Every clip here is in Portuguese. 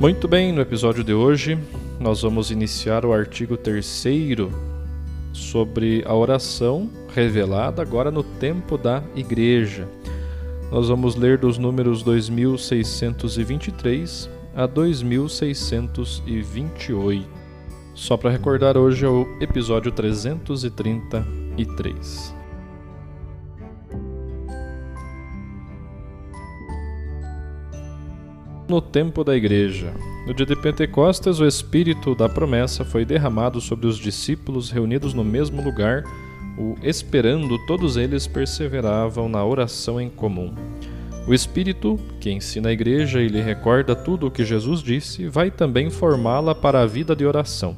Muito bem, no episódio de hoje nós vamos iniciar o artigo 3 sobre a oração revelada agora no tempo da Igreja. Nós vamos ler dos números 2623 a 2628. Só para recordar, hoje é o episódio 333. No tempo da igreja. No dia de Pentecostes, o Espírito da promessa foi derramado sobre os discípulos reunidos no mesmo lugar, o esperando, todos eles perseveravam na oração em comum. O Espírito, que ensina a igreja e lhe recorda tudo o que Jesus disse, vai também formá-la para a vida de oração.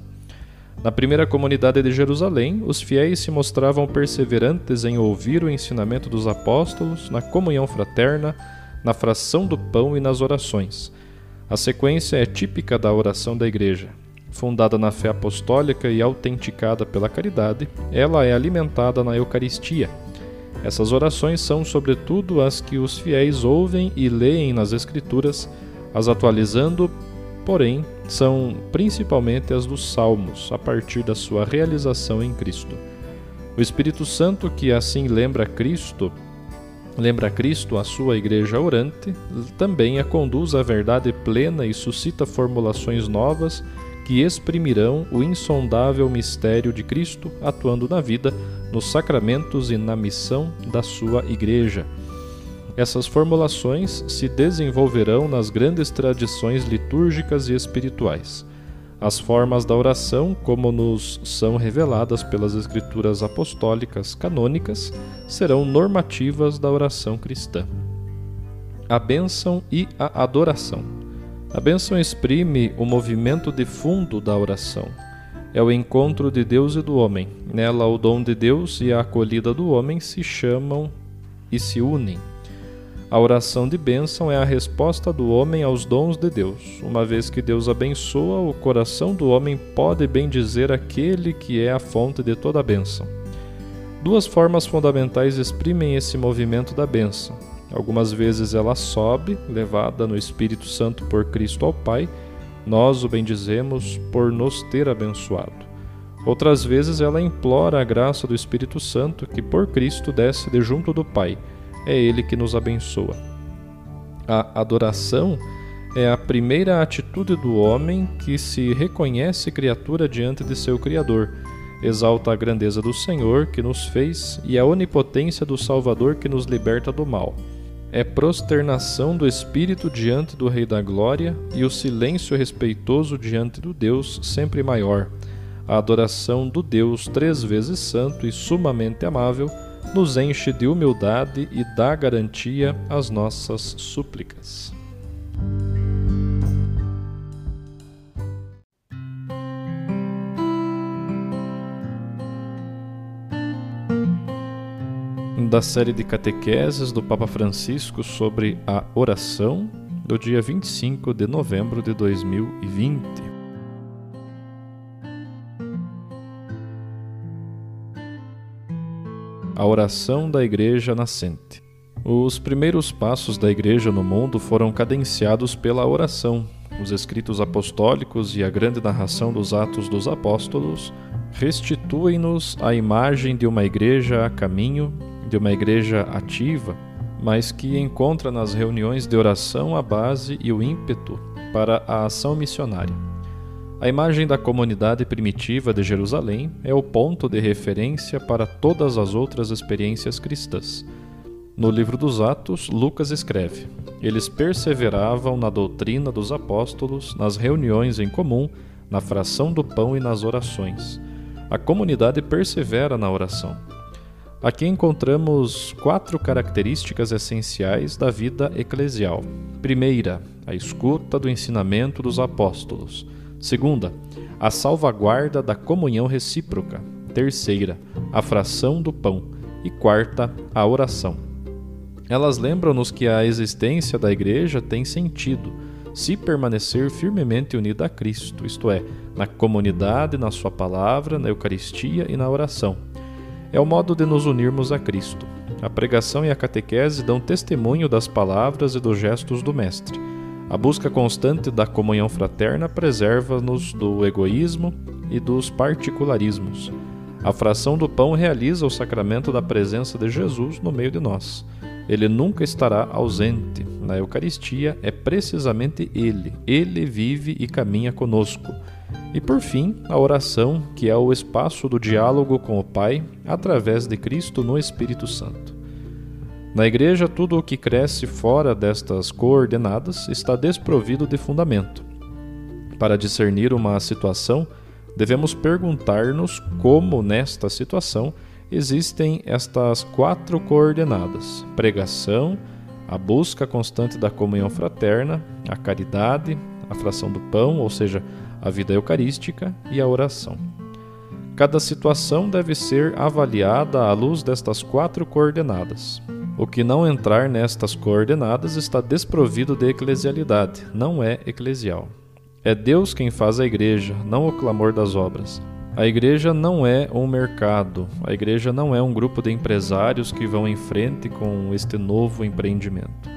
Na primeira comunidade de Jerusalém, os fiéis se mostravam perseverantes em ouvir o ensinamento dos apóstolos, na comunhão fraterna, na fração do pão e nas orações. A sequência é típica da oração da Igreja. Fundada na fé apostólica e autenticada pela caridade, ela é alimentada na Eucaristia. Essas orações são, sobretudo, as que os fiéis ouvem e leem nas Escrituras, as atualizando, porém, são principalmente as dos Salmos, a partir da sua realização em Cristo. O Espírito Santo, que assim lembra Cristo, Lembra Cristo a sua igreja orante, também a conduz à verdade plena e suscita formulações novas que exprimirão o insondável mistério de Cristo atuando na vida, nos sacramentos e na missão da sua igreja. Essas formulações se desenvolverão nas grandes tradições litúrgicas e espirituais. As formas da oração, como nos são reveladas pelas escrituras apostólicas canônicas, serão normativas da oração cristã. A bênção e a adoração. A bênção exprime o movimento de fundo da oração. É o encontro de Deus e do homem. Nela, o dom de Deus e a acolhida do homem se chamam e se unem. A oração de bênção é a resposta do homem aos dons de Deus. Uma vez que Deus abençoa, o coração do homem pode bendizer aquele que é a fonte de toda a bênção. Duas formas fundamentais exprimem esse movimento da bênção. Algumas vezes ela sobe, levada no Espírito Santo por Cristo ao Pai, nós o bendizemos por nos ter abençoado. Outras vezes ela implora a graça do Espírito Santo que por Cristo desce de junto do Pai é Ele que nos abençoa. A adoração é a primeira atitude do homem que se reconhece criatura diante de seu Criador, exalta a grandeza do Senhor que nos fez e a onipotência do Salvador que nos liberta do mal. É prosternação do espírito diante do Rei da Glória e o silêncio respeitoso diante do Deus sempre maior. A adoração do Deus três vezes santo e sumamente amável nos enche de humildade e dá garantia às nossas súplicas. Da série de catequeses do Papa Francisco sobre a oração, do dia 25 de novembro de 2020. A oração da Igreja nascente. Os primeiros passos da Igreja no mundo foram cadenciados pela oração. Os escritos apostólicos e a grande narração dos Atos dos Apóstolos restituem-nos a imagem de uma igreja a caminho, de uma igreja ativa, mas que encontra nas reuniões de oração a base e o ímpeto para a ação missionária. A imagem da comunidade primitiva de Jerusalém é o ponto de referência para todas as outras experiências cristãs. No livro dos Atos, Lucas escreve: Eles perseveravam na doutrina dos apóstolos, nas reuniões em comum, na fração do pão e nas orações. A comunidade persevera na oração. Aqui encontramos quatro características essenciais da vida eclesial. Primeira, a escuta do ensinamento dos apóstolos. Segunda, a salvaguarda da comunhão recíproca. Terceira, a fração do pão. E quarta, a oração. Elas lembram-nos que a existência da Igreja tem sentido se permanecer firmemente unida a Cristo, isto é, na comunidade, na Sua palavra, na Eucaristia e na oração é o modo de nos unirmos a Cristo. A pregação e a catequese dão testemunho das palavras e dos gestos do Mestre. A busca constante da comunhão fraterna preserva-nos do egoísmo e dos particularismos. A fração do pão realiza o sacramento da presença de Jesus no meio de nós. Ele nunca estará ausente. Na Eucaristia é precisamente Ele. Ele vive e caminha conosco. E por fim, a oração, que é o espaço do diálogo com o Pai através de Cristo no Espírito Santo. Na Igreja, tudo o que cresce fora destas coordenadas está desprovido de fundamento. Para discernir uma situação, devemos perguntar-nos como, nesta situação, existem estas quatro coordenadas: pregação, a busca constante da comunhão fraterna, a caridade, a fração do pão, ou seja, a vida eucarística e a oração. Cada situação deve ser avaliada à luz destas quatro coordenadas. O que não entrar nestas coordenadas está desprovido de eclesialidade, não é eclesial. É Deus quem faz a igreja, não o clamor das obras. A igreja não é um mercado, a igreja não é um grupo de empresários que vão em frente com este novo empreendimento.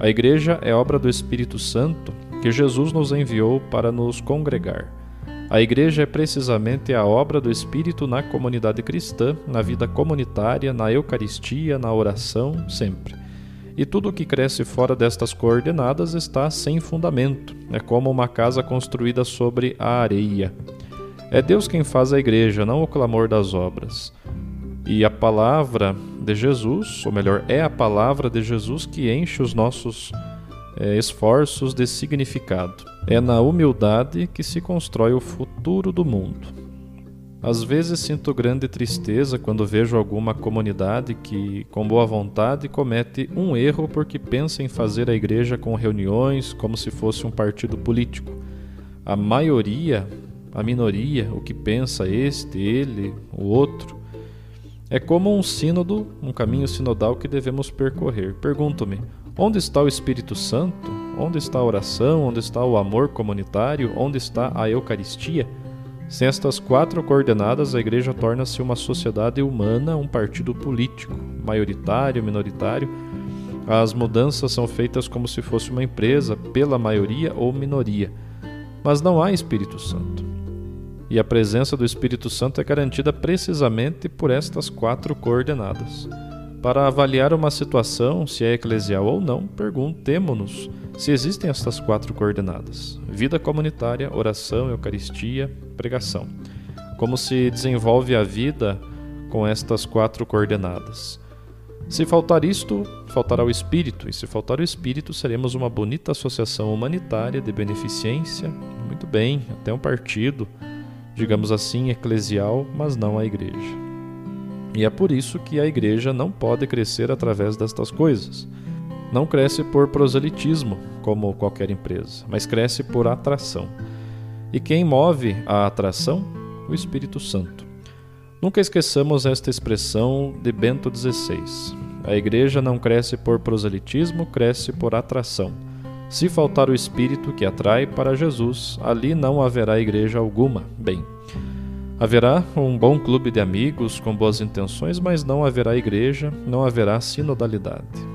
A igreja é obra do Espírito Santo que Jesus nos enviou para nos congregar. A igreja é precisamente a obra do Espírito na comunidade cristã, na vida comunitária, na Eucaristia, na oração, sempre. E tudo o que cresce fora destas coordenadas está sem fundamento, é como uma casa construída sobre a areia. É Deus quem faz a igreja, não o clamor das obras. E a palavra de Jesus, ou melhor, é a palavra de Jesus que enche os nossos é, esforços de significado. É na humildade que se constrói o futuro do mundo. Às vezes sinto grande tristeza quando vejo alguma comunidade que, com boa vontade, comete um erro porque pensa em fazer a igreja com reuniões como se fosse um partido político. A maioria, a minoria, o que pensa este, ele, o outro, é como um sínodo, um caminho sinodal que devemos percorrer. Pergunto-me: Onde está o Espírito Santo? Onde está a oração? Onde está o amor comunitário? Onde está a Eucaristia? Sem estas quatro coordenadas, a Igreja torna-se uma sociedade humana, um partido político, maioritário, minoritário. As mudanças são feitas como se fosse uma empresa, pela maioria ou minoria. Mas não há Espírito Santo. E a presença do Espírito Santo é garantida precisamente por estas quatro coordenadas. Para avaliar uma situação, se é eclesial ou não, perguntemo-nos se existem estas quatro coordenadas: vida comunitária, oração, Eucaristia, pregação. Como se desenvolve a vida com estas quatro coordenadas? Se faltar isto, faltará o espírito, e se faltar o espírito, seremos uma bonita associação humanitária de beneficência, muito bem, até um partido, digamos assim, eclesial, mas não a igreja. E é por isso que a igreja não pode crescer através destas coisas. Não cresce por proselitismo, como qualquer empresa, mas cresce por atração. E quem move a atração? O Espírito Santo. Nunca esqueçamos esta expressão de Bento XVI. A igreja não cresce por proselitismo, cresce por atração. Se faltar o Espírito que atrai para Jesus, ali não haverá igreja alguma. Bem, Haverá um bom clube de amigos com boas intenções, mas não haverá igreja, não haverá sinodalidade.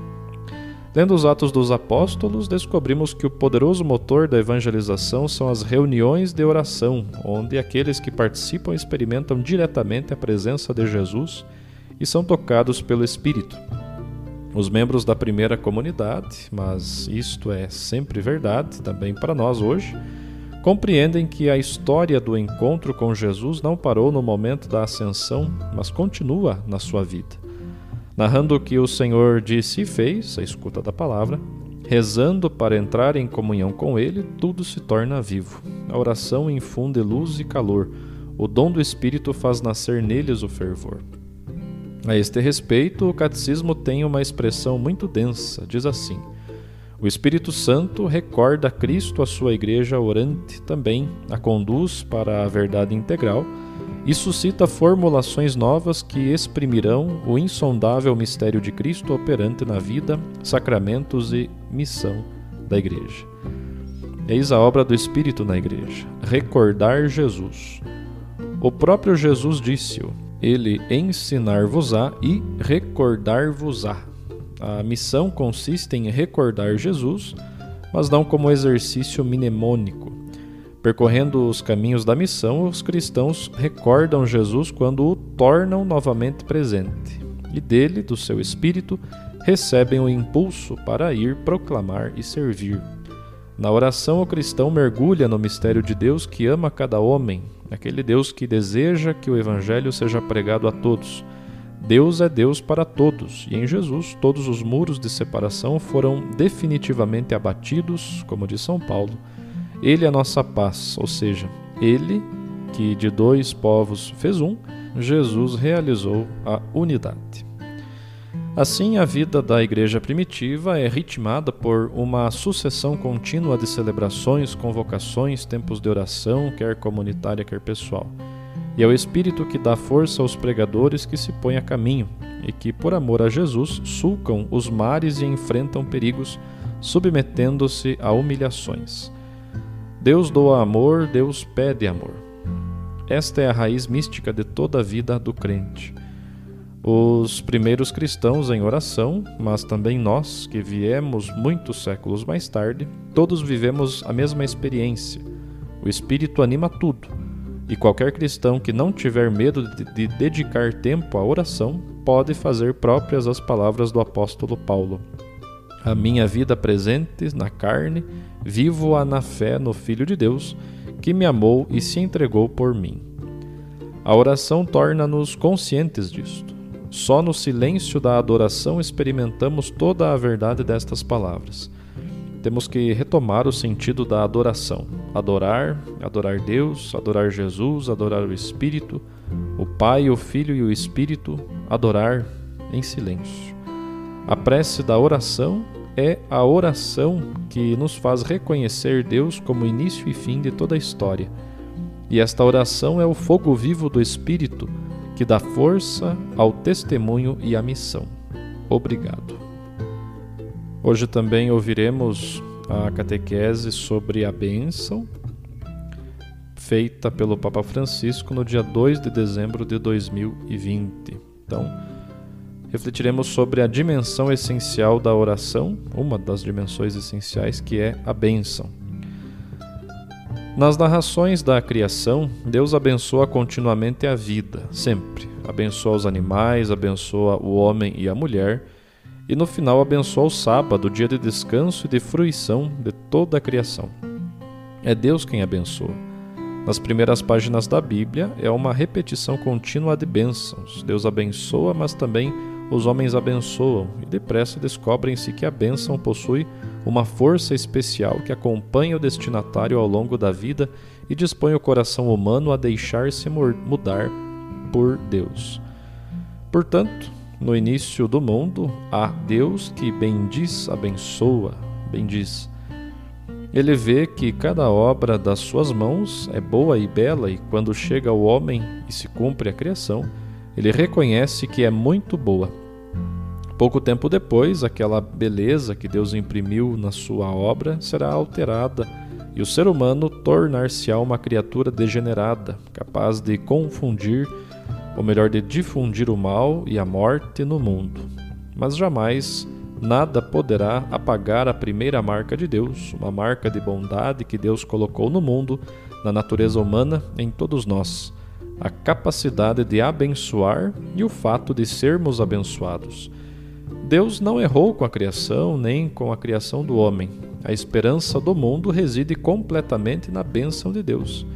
Lendo os Atos dos Apóstolos, descobrimos que o poderoso motor da evangelização são as reuniões de oração, onde aqueles que participam experimentam diretamente a presença de Jesus e são tocados pelo Espírito. Os membros da primeira comunidade, mas isto é sempre verdade também para nós hoje, compreendem que a história do encontro com Jesus não parou no momento da ascensão, mas continua na sua vida. Narrando o que o Senhor disse e fez, a escuta da palavra, rezando para entrar em comunhão com Ele, tudo se torna vivo. A oração infunde luz e calor. O dom do Espírito faz nascer neles o fervor. A este respeito, o catecismo tem uma expressão muito densa. Diz assim: O Espírito Santo recorda Cristo a sua igreja orante, também a conduz para a verdade integral e suscita formulações novas que exprimirão o insondável mistério de Cristo operante na vida, sacramentos e missão da igreja. Eis a obra do Espírito na igreja: recordar Jesus. O próprio Jesus disse-o ele ensinar-vos-á e recordar-vos-á. A missão consiste em recordar Jesus, mas não como exercício mnemônico. Percorrendo os caminhos da missão, os cristãos recordam Jesus quando o tornam novamente presente, e dele, do seu espírito, recebem o impulso para ir proclamar e servir. Na oração, o cristão mergulha no mistério de Deus que ama cada homem, aquele Deus que deseja que o Evangelho seja pregado a todos. Deus é Deus para todos, e em Jesus todos os muros de separação foram definitivamente abatidos, como diz São Paulo. Ele é a nossa paz, ou seja, ele que de dois povos fez um, Jesus realizou a unidade. Assim, a vida da igreja primitiva é ritmada por uma sucessão contínua de celebrações, convocações, tempos de oração, quer comunitária, quer pessoal. E é o Espírito que dá força aos pregadores que se põem a caminho e que, por amor a Jesus, sulcam os mares e enfrentam perigos, submetendo-se a humilhações. Deus doa amor, Deus pede amor. Esta é a raiz mística de toda a vida do crente. Os primeiros cristãos em oração, mas também nós, que viemos muitos séculos mais tarde, todos vivemos a mesma experiência. O Espírito anima tudo, e qualquer cristão que não tiver medo de, de dedicar tempo à oração pode fazer próprias as palavras do apóstolo Paulo. A minha vida presente na carne, vivo-a na fé no Filho de Deus, que me amou e se entregou por mim. A oração torna-nos conscientes disto. Só no silêncio da adoração experimentamos toda a verdade destas palavras. Temos que retomar o sentido da adoração. Adorar, adorar Deus, adorar Jesus, adorar o Espírito, o Pai, o Filho e o Espírito, adorar em silêncio. A prece da oração é a oração que nos faz reconhecer Deus como início e fim de toda a história. E esta oração é o fogo vivo do Espírito que dá força ao testemunho e à missão. Obrigado. Hoje também ouviremos a catequese sobre a bênção, feita pelo Papa Francisco no dia 2 de dezembro de 2020. Então, refletiremos sobre a dimensão essencial da oração, uma das dimensões essenciais que é a bênção. Nas narrações da criação, Deus abençoa continuamente a vida, sempre. Abençoa os animais, abençoa o homem e a mulher, e no final abençoa o sábado, dia de descanso e de fruição de toda a criação. É Deus quem abençoa. Nas primeiras páginas da Bíblia é uma repetição contínua de bênçãos. Deus abençoa, mas também os homens abençoam, e depressa descobrem-se que a bênção possui uma força especial que acompanha o destinatário ao longo da vida e dispõe o coração humano a deixar-se mudar por Deus. Portanto, no início do mundo, há Deus que bendiz, abençoa, bendiz. Ele vê que cada obra das suas mãos é boa e bela, e quando chega o homem e se cumpre a criação, ele reconhece que é muito boa. Pouco tempo depois, aquela beleza que Deus imprimiu na sua obra será alterada e o ser humano tornar-se-á uma criatura degenerada, capaz de confundir, ou melhor, de difundir o mal e a morte no mundo. Mas jamais nada poderá apagar a primeira marca de Deus, uma marca de bondade que Deus colocou no mundo, na natureza humana, em todos nós a capacidade de abençoar e o fato de sermos abençoados. Deus não errou com a criação nem com a criação do homem. A esperança do mundo reside completamente na bênção de Deus.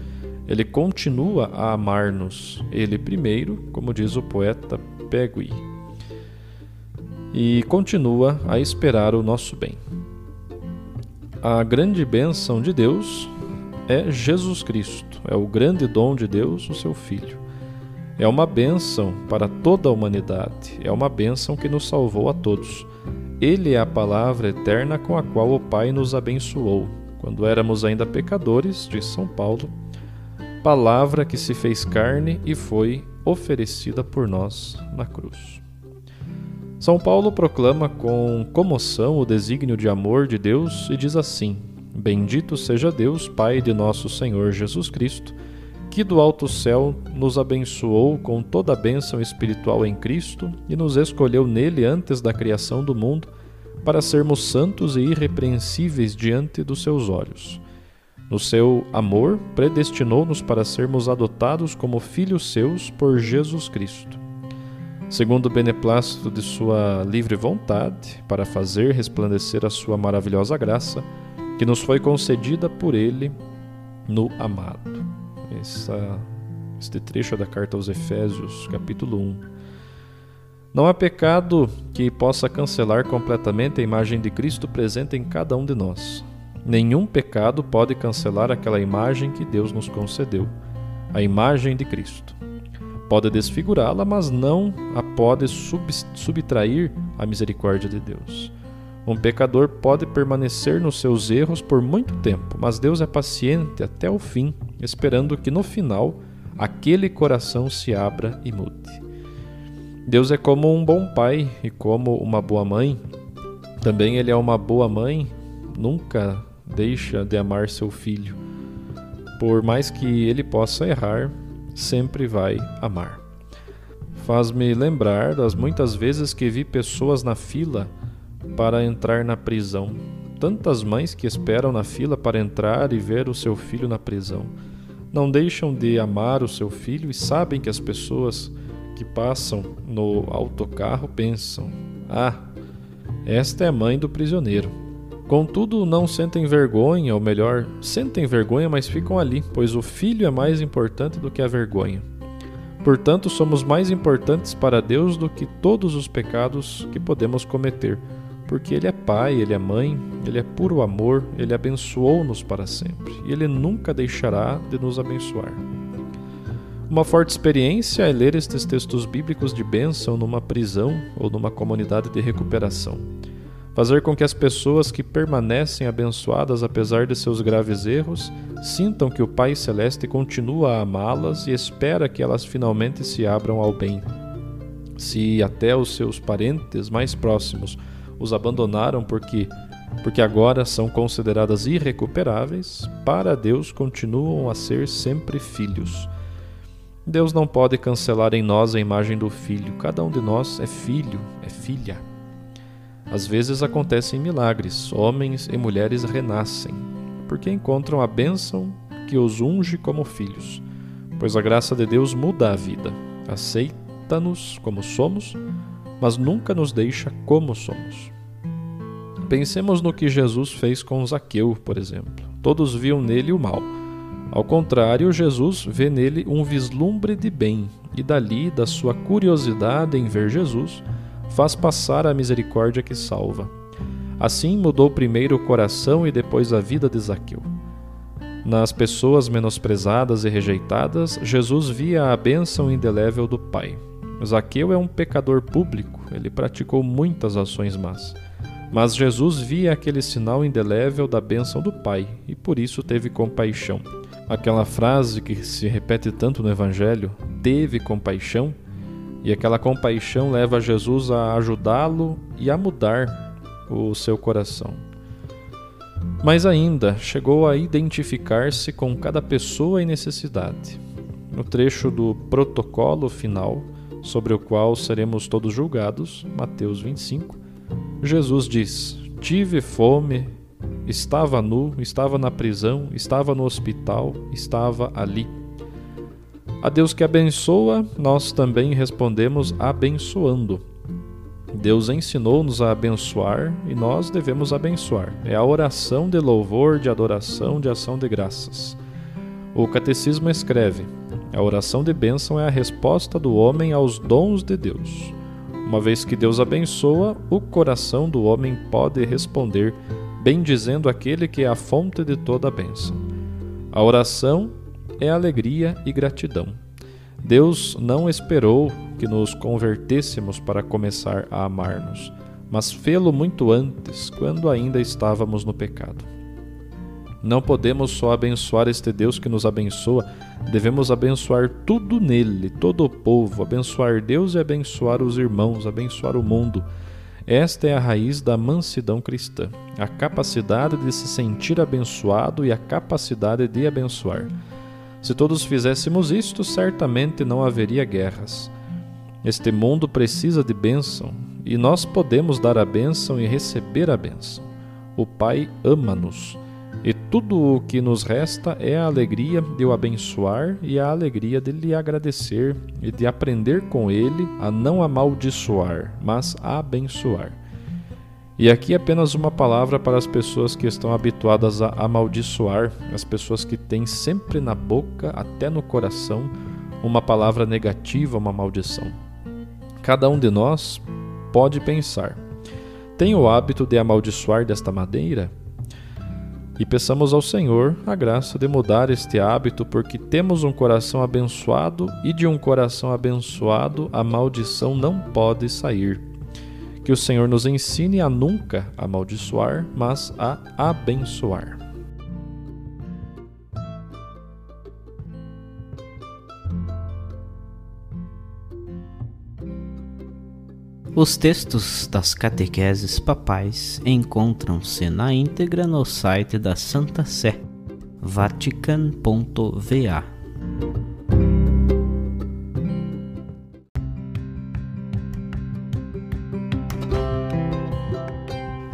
Ele continua a amar-nos, ele primeiro, como diz o poeta Pegui, e continua a esperar o nosso bem. A grande bênção de Deus é Jesus Cristo, é o grande dom de Deus, o seu Filho. É uma bênção para toda a humanidade, é uma bênção que nos salvou a todos. Ele é a palavra eterna com a qual o Pai nos abençoou, quando éramos ainda pecadores, diz São Paulo, palavra que se fez carne e foi oferecida por nós na cruz. São Paulo proclama com comoção o desígnio de amor de Deus e diz assim: Bendito seja Deus, Pai de nosso Senhor Jesus Cristo que do alto céu nos abençoou com toda a bênção espiritual em Cristo e nos escolheu nele antes da criação do mundo para sermos santos e irrepreensíveis diante dos seus olhos. No seu amor, predestinou-nos para sermos adotados como filhos seus por Jesus Cristo. Segundo o beneplácito de sua livre vontade, para fazer resplandecer a sua maravilhosa graça, que nos foi concedida por ele no amado essa, este trecho da carta aos Efésios, capítulo 1. Não há pecado que possa cancelar completamente a imagem de Cristo presente em cada um de nós. Nenhum pecado pode cancelar aquela imagem que Deus nos concedeu, a imagem de Cristo. Pode desfigurá-la, mas não a pode subtrair a misericórdia de Deus. Um pecador pode permanecer nos seus erros por muito tempo, mas Deus é paciente até o fim, esperando que no final aquele coração se abra e mude. Deus é como um bom pai e como uma boa mãe. Também ele é uma boa mãe, nunca deixa de amar seu filho. Por mais que ele possa errar, sempre vai amar. Faz-me lembrar das muitas vezes que vi pessoas na fila para entrar na prisão. Tantas mães que esperam na fila para entrar e ver o seu filho na prisão. Não deixam de amar o seu filho e sabem que as pessoas que passam no autocarro pensam: Ah, esta é a mãe do prisioneiro. Contudo, não sentem vergonha, ou melhor, sentem vergonha, mas ficam ali, pois o filho é mais importante do que a vergonha. Portanto, somos mais importantes para Deus do que todos os pecados que podemos cometer porque Ele é Pai, Ele é Mãe, Ele é puro amor, Ele abençoou-nos para sempre e Ele nunca deixará de nos abençoar. Uma forte experiência é ler estes textos bíblicos de bênção numa prisão ou numa comunidade de recuperação. Fazer com que as pessoas que permanecem abençoadas apesar de seus graves erros sintam que o Pai Celeste continua a amá-las e espera que elas finalmente se abram ao bem. Se até os seus parentes mais próximos os abandonaram porque porque agora são consideradas irrecuperáveis, para Deus continuam a ser sempre filhos. Deus não pode cancelar em nós a imagem do filho. Cada um de nós é filho, é filha. Às vezes acontecem milagres, homens e mulheres renascem, porque encontram a bênção que os unge como filhos, pois a graça de Deus muda a vida, aceita-nos como somos mas nunca nos deixa como somos. Pensemos no que Jesus fez com Zaqueu, por exemplo. Todos viam nele o mal. Ao contrário, Jesus vê nele um vislumbre de bem e dali, da sua curiosidade em ver Jesus, faz passar a misericórdia que salva. Assim mudou primeiro o coração e depois a vida de Zaqueu. Nas pessoas menosprezadas e rejeitadas, Jesus via a bênção indelével do Pai. Zaqueu é um pecador público, ele praticou muitas ações más. Mas Jesus via aquele sinal indelével da bênção do Pai e por isso teve compaixão. Aquela frase que se repete tanto no Evangelho, teve compaixão, e aquela compaixão leva Jesus a ajudá-lo e a mudar o seu coração. Mas ainda chegou a identificar-se com cada pessoa e necessidade. No trecho do protocolo final, sobre o qual seremos todos julgados, Mateus 25, Jesus diz: Tive fome, estava nu, estava na prisão, estava no hospital, estava ali. A Deus que abençoa, nós também respondemos abençoando. Deus ensinou-nos a abençoar e nós devemos abençoar. É a oração de louvor, de adoração, de ação de graças. O catecismo escreve: a oração de bênção é a resposta do homem aos dons de Deus. Uma vez que Deus abençoa, o coração do homem pode responder, bendizendo aquele que é a fonte de toda a bênção. A oração é alegria e gratidão. Deus não esperou que nos convertêssemos para começar a amar-nos, mas fê-lo muito antes, quando ainda estávamos no pecado. Não podemos só abençoar este Deus que nos abençoa, devemos abençoar tudo nele, todo o povo, abençoar Deus e abençoar os irmãos, abençoar o mundo. Esta é a raiz da mansidão cristã, a capacidade de se sentir abençoado e a capacidade de abençoar. Se todos fizéssemos isto, certamente não haveria guerras. Este mundo precisa de bênção e nós podemos dar a bênção e receber a bênção. O Pai ama-nos e tudo o que nos resta é a alegria de o abençoar e a alegria de lhe agradecer e de aprender com ele a não amaldiçoar, mas a abençoar. E aqui apenas uma palavra para as pessoas que estão habituadas a amaldiçoar, as pessoas que têm sempre na boca, até no coração, uma palavra negativa, uma maldição. Cada um de nós pode pensar: tem o hábito de amaldiçoar desta maneira? E peçamos ao Senhor a graça de mudar este hábito, porque temos um coração abençoado e de um coração abençoado a maldição não pode sair. Que o Senhor nos ensine a nunca amaldiçoar, mas a abençoar. Os textos das catequeses papais encontram-se na íntegra no site da Santa Sé, vatican.va.